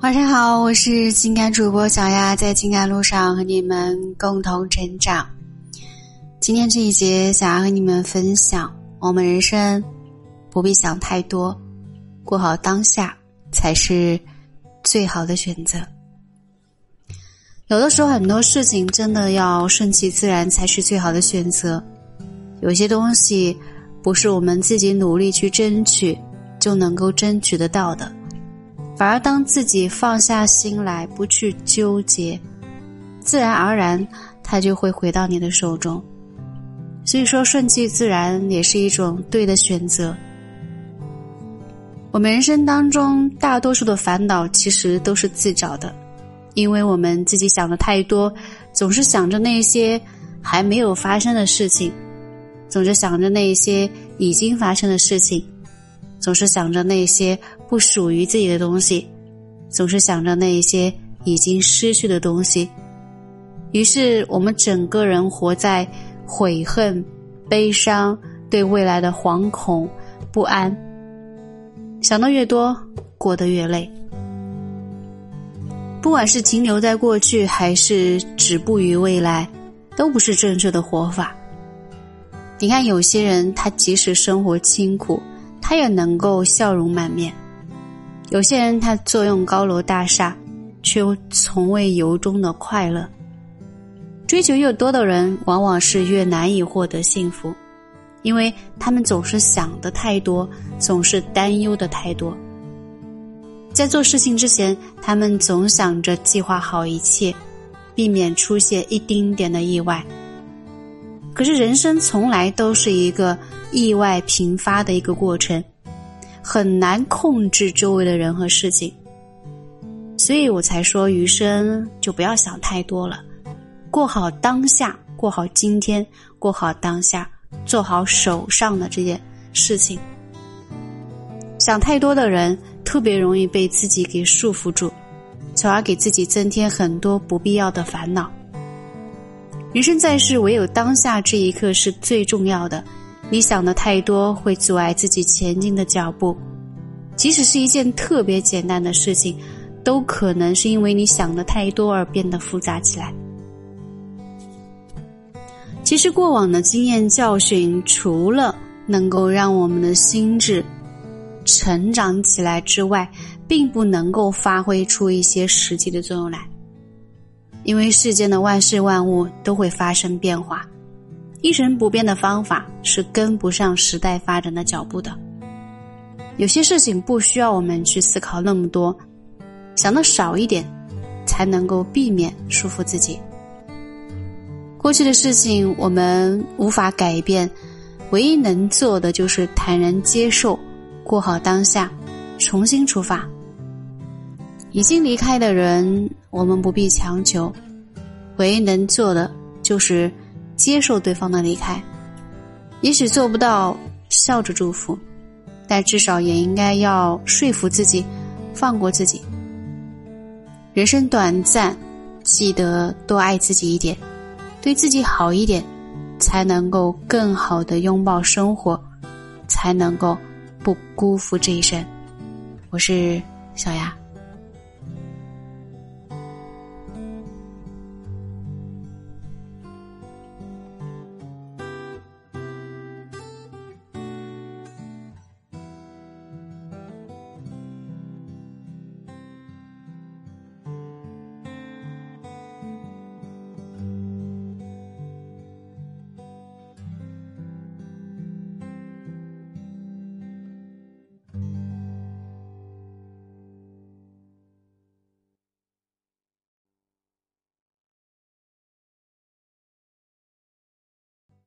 晚上好，我是情感主播小丫，在情感路上和你们共同成长。今天这一节，想要和你们分享：我们人生不必想太多，过好当下才是最好的选择。有的时候，很多事情真的要顺其自然才是最好的选择。有些东西不是我们自己努力去争取就能够争取得到的。反而，当自己放下心来，不去纠结，自然而然，它就会回到你的手中。所以说，顺其自然也是一种对的选择。我们人生当中大多数的烦恼，其实都是自找的，因为我们自己想的太多，总是想着那些还没有发生的事情，总是想着那些已经发生的事情。总是想着那些不属于自己的东西，总是想着那些已经失去的东西，于是我们整个人活在悔恨、悲伤、对未来的惶恐、不安。想的越多，过得越累。不管是停留在过去，还是止步于未来，都不是正确的活法。你看，有些人他即使生活清苦。他也能够笑容满面。有些人他坐拥高楼大厦，却从未由衷的快乐。追求越多的人，往往是越难以获得幸福，因为他们总是想的太多，总是担忧的太多。在做事情之前，他们总想着计划好一切，避免出现一丁点的意外。可是人生从来都是一个意外频发的一个过程，很难控制周围的人和事情，所以我才说余生就不要想太多了，过好当下，过好今天，过好当下，做好手上的这件事情。想太多的人特别容易被自己给束缚住，从而给自己增添很多不必要的烦恼。人生在世，唯有当下这一刻是最重要的。你想的太多，会阻碍自己前进的脚步。即使是一件特别简单的事情，都可能是因为你想的太多而变得复杂起来。其实，过往的经验教训，除了能够让我们的心智成长起来之外，并不能够发挥出一些实际的作用来。因为世间的万事万物都会发生变化，一成不变的方法是跟不上时代发展的脚步的。有些事情不需要我们去思考那么多，想的少一点，才能够避免束缚自己。过去的事情我们无法改变，唯一能做的就是坦然接受，过好当下，重新出发。已经离开的人，我们不必强求，唯一能做的就是接受对方的离开。也许做不到笑着祝福，但至少也应该要说服自己，放过自己。人生短暂，记得多爱自己一点，对自己好一点，才能够更好的拥抱生活，才能够不辜负这一生。我是小丫。